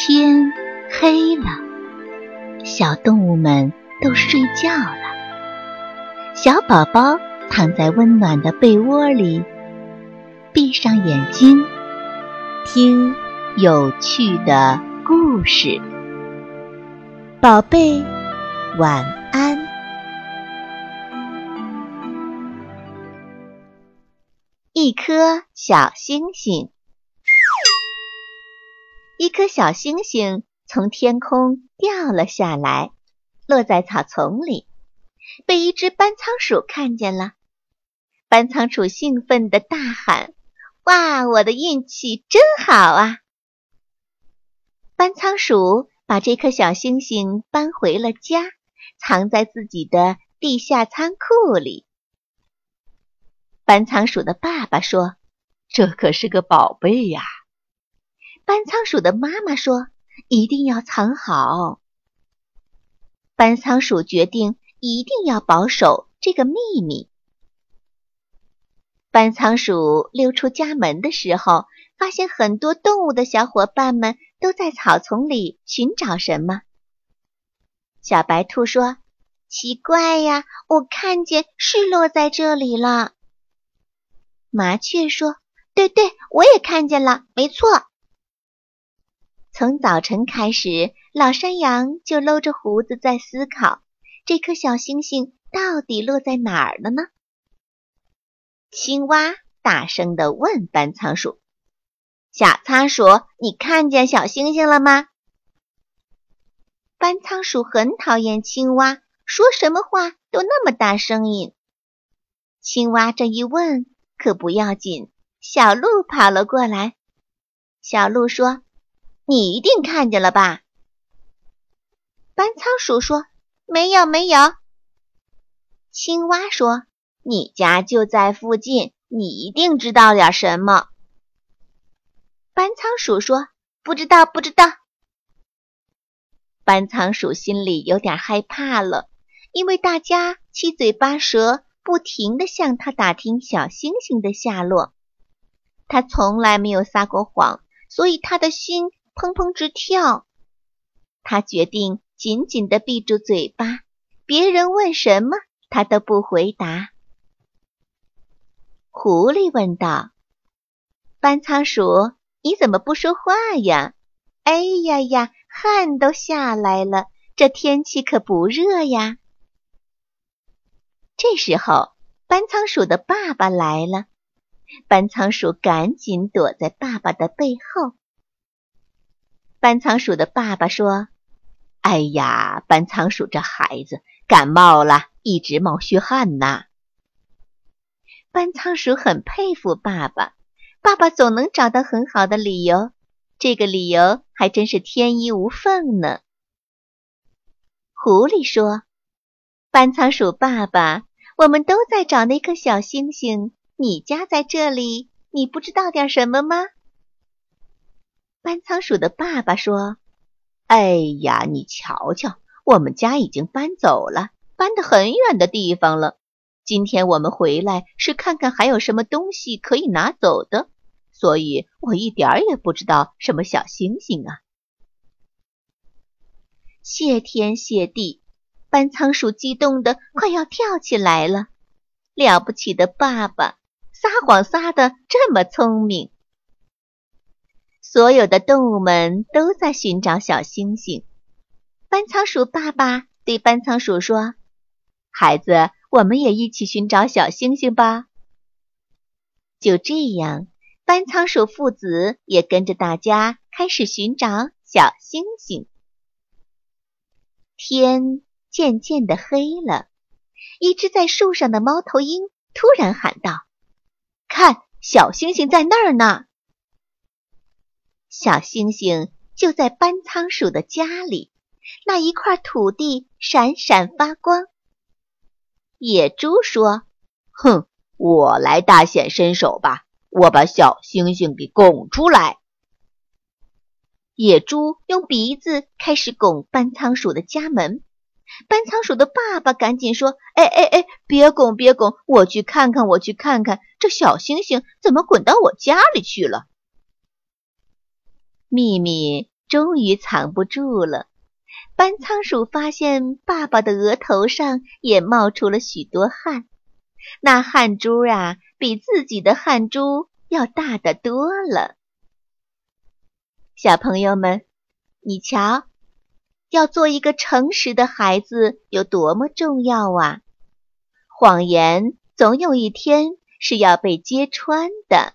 天黑了，小动物们都睡觉了。小宝宝躺在温暖的被窝里，闭上眼睛，听有趣的故事。宝贝，晚安。一颗小星星。一颗小星星从天空掉了下来，落在草丛里，被一只斑仓鼠看见了。搬仓鼠兴奋地大喊：“哇，我的运气真好啊！”斑仓鼠把这颗小星星搬回了家，藏在自己的地下仓库里。搬仓鼠的爸爸说：“这可是个宝贝呀！”斑仓鼠的妈妈说：“一定要藏好。”斑仓鼠决定一定要保守这个秘密。斑仓鼠溜出家门的时候，发现很多动物的小伙伴们都在草丛里寻找什么。小白兔说：“奇怪呀，我看见是落在这里了。”麻雀说：“对对，我也看见了，没错。”从早晨开始，老山羊就搂着胡子在思考：这颗小星星到底落在哪儿了呢？青蛙大声地问斑仓鼠：“小仓鼠，你看见小星星了吗？”斑仓鼠很讨厌青蛙，说什么话都那么大声音。青蛙这一问可不要紧，小鹿跑了过来。小鹿说。你一定看见了吧？斑仓鼠说：“没有，没有。”青蛙说：“你家就在附近，你一定知道点什么。”斑仓鼠说：“不知道，不知道。”斑仓鼠心里有点害怕了，因为大家七嘴八舌，不停地向他打听小星星的下落。他从来没有撒过谎，所以他的心。砰砰直跳，他决定紧紧地闭住嘴巴，别人问什么他都不回答。狐狸问道：“斑仓鼠，你怎么不说话呀？”哎呀呀，汗都下来了，这天气可不热呀。这时候，斑仓鼠的爸爸来了，斑仓鼠赶紧躲在爸爸的背后。斑仓鼠的爸爸说：“哎呀，斑仓鼠这孩子感冒了，一直冒虚汗呐。”斑仓鼠很佩服爸爸，爸爸总能找到很好的理由，这个理由还真是天衣无缝呢。狐狸说：“斑仓鼠爸爸，我们都在找那颗小星星，你家在这里，你不知道点什么吗？”搬仓鼠的爸爸说：“哎呀，你瞧瞧，我们家已经搬走了，搬得很远的地方了。今天我们回来是看看还有什么东西可以拿走的，所以我一点儿也不知道什么小星星啊。”谢天谢地，搬仓鼠激动的快要跳起来了。了不起的爸爸，撒谎撒的这么聪明。所有的动物们都在寻找小星星。斑仓鼠爸爸对斑仓鼠说：“孩子，我们也一起寻找小星星吧。”就这样，斑仓鼠父子也跟着大家开始寻找小星星。天渐渐的黑了，一只在树上的猫头鹰突然喊道：“看，小星星在那儿呢！”小星星就在斑仓鼠的家里，那一块土地闪闪发光。野猪说：“哼，我来大显身手吧，我把小星星给拱出来。”野猪用鼻子开始拱斑仓鼠的家门。搬仓鼠的爸爸赶紧说：“哎哎哎，别拱别拱，我去看看，我去看看，这小星星怎么滚到我家里去了？”秘密终于藏不住了。斑仓鼠发现爸爸的额头上也冒出了许多汗，那汗珠啊，比自己的汗珠要大得多了。小朋友们，你瞧，要做一个诚实的孩子有多么重要啊！谎言总有一天是要被揭穿的。